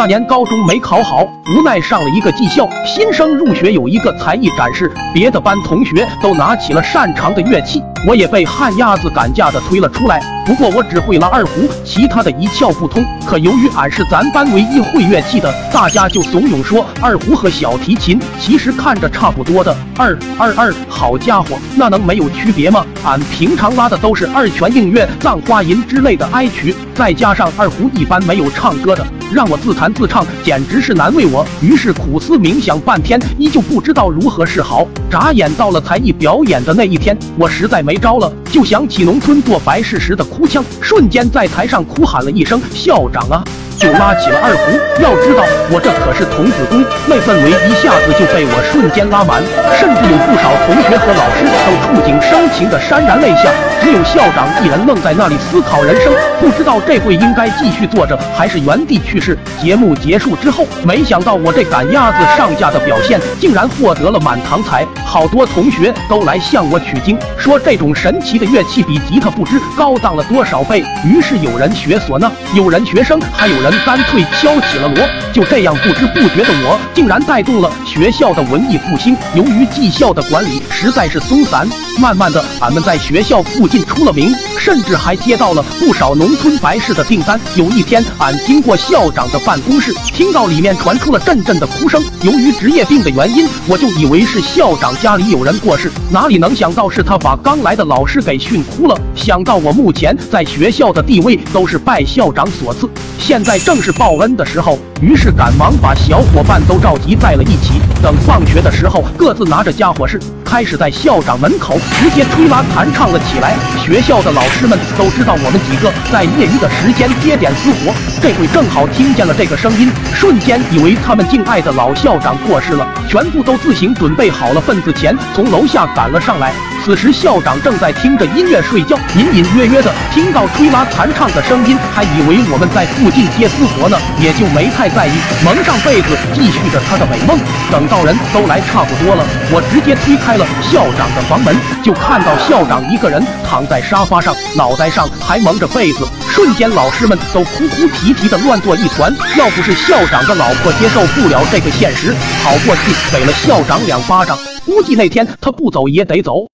那年高中没考好，无奈上了一个技校，新生入学有一个才艺展示，别的班同学都拿起了擅长的乐器，我也被旱鸭子赶架的推了出来。不过我只会拉二胡，其他的一窍不通。可由于俺是咱班唯一会乐器的，大家就怂恿说二胡和小提琴其实看着差不多的。二二二，好家伙，那能没有区别吗？俺平常拉的都是二泉映月、葬花吟之类的哀曲，再加上二胡一般没有唱歌的。让我自弹自唱，简直是难为我。于是苦思冥想半天，依旧不知道如何是好。眨眼到了才艺表演的那一天，我实在没招了，就想起农村做白事时的哭腔，瞬间在台上哭喊了一声“校长啊”。就拉起了二胡，要知道我这可是童子功，那氛围一下子就被我瞬间拉满，甚至有不少同学和老师都触景生情的潸然泪下，只有校长一人愣在那里思考人生，不知道这会应该继续坐着还是原地去世。节目结束之后，没想到我这赶鸭子上架的表现竟然获得了满堂彩，好多同学都来向我取经，说这种神奇的乐器比吉他不知高档了多少倍。于是有人学唢呐，有人学声，还有人。干脆敲起了锣，就这样不知不觉的我，竟然带动了学校的文艺复兴。由于技校的管理实在是松散，慢慢的，俺们在学校附近出了名，甚至还接到了不少农村白事的订单。有一天，俺经过校长的办公室，听到里面传出了阵阵的哭声。由于职业病的原因，我就以为是校长家里有人过世，哪里能想到是他把刚来的老师给训哭了。想到我目前在学校的地位都是拜校长所赐，现在。正是报恩的时候，于是赶忙把小伙伴都召集在了一起。等放学的时候，各自拿着家伙事，开始在校长门口直接吹拉弹唱了起来。学校的老师们都知道我们几个在业余的时间接点私活，这会正好听见了这个声音，瞬间以为他们敬爱的老校长过世了，全部都自行准备好了份子钱，从楼下赶了上来。此时校长正在听着音乐睡觉，隐隐约约的听到吹拉弹唱的声音，还以为我们在附近接私活呢，也就没太在意，蒙上被子继续着他的美梦。等到人都来差不多了，我直接推开了校长的房门，就看到校长一个人躺在沙发上，脑袋上还蒙着被子。瞬间，老师们都哭哭啼啼的乱作一团。要不是校长的老婆接受不了这个现实，跑过去给了校长两巴掌，估计那天他不走也得走。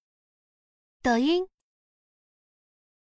抖音。